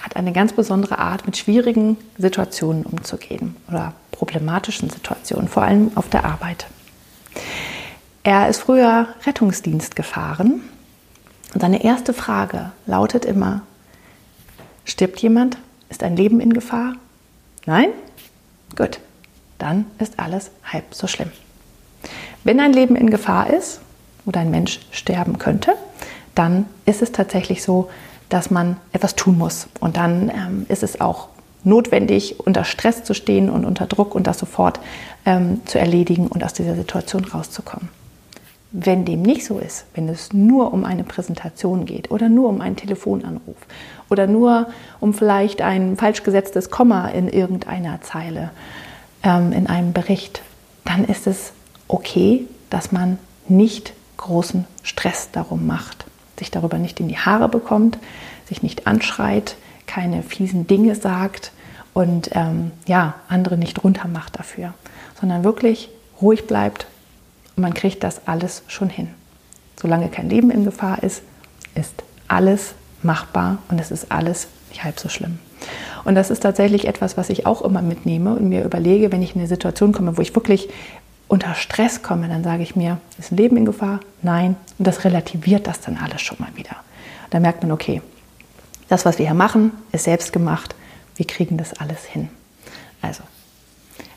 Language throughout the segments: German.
hat eine ganz besondere Art, mit schwierigen Situationen umzugehen oder problematischen Situationen, vor allem auf der Arbeit. Er ist früher Rettungsdienst gefahren und seine erste Frage lautet immer, stirbt jemand? Ist ein Leben in Gefahr? Nein? Gut, dann ist alles halb so schlimm. Wenn ein Leben in Gefahr ist oder ein Mensch sterben könnte, dann ist es tatsächlich so, dass man etwas tun muss. Und dann ähm, ist es auch notwendig, unter Stress zu stehen und unter Druck und das sofort ähm, zu erledigen und aus dieser Situation rauszukommen. Wenn dem nicht so ist, wenn es nur um eine Präsentation geht oder nur um einen Telefonanruf oder nur um vielleicht ein falsch gesetztes Komma in irgendeiner Zeile ähm, in einem Bericht, dann ist es okay, dass man nicht großen Stress darum macht sich darüber nicht in die Haare bekommt, sich nicht anschreit, keine fiesen Dinge sagt und ähm, ja, andere nicht runtermacht dafür, sondern wirklich ruhig bleibt und man kriegt das alles schon hin. Solange kein Leben in Gefahr ist, ist alles machbar und es ist alles nicht halb so schlimm. Und das ist tatsächlich etwas, was ich auch immer mitnehme und mir überlege, wenn ich in eine Situation komme, wo ich wirklich unter Stress komme, dann sage ich mir, ist ein Leben in Gefahr? Nein. Und das relativiert das dann alles schon mal wieder. Da merkt man, okay, das, was wir hier machen, ist selbst gemacht. Wir kriegen das alles hin. Also,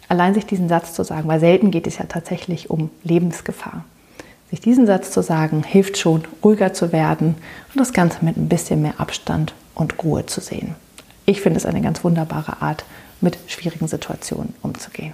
allein sich diesen Satz zu sagen, weil selten geht es ja tatsächlich um Lebensgefahr. Sich diesen Satz zu sagen, hilft schon, ruhiger zu werden und das Ganze mit ein bisschen mehr Abstand und Ruhe zu sehen. Ich finde es eine ganz wunderbare Art, mit schwierigen Situationen umzugehen.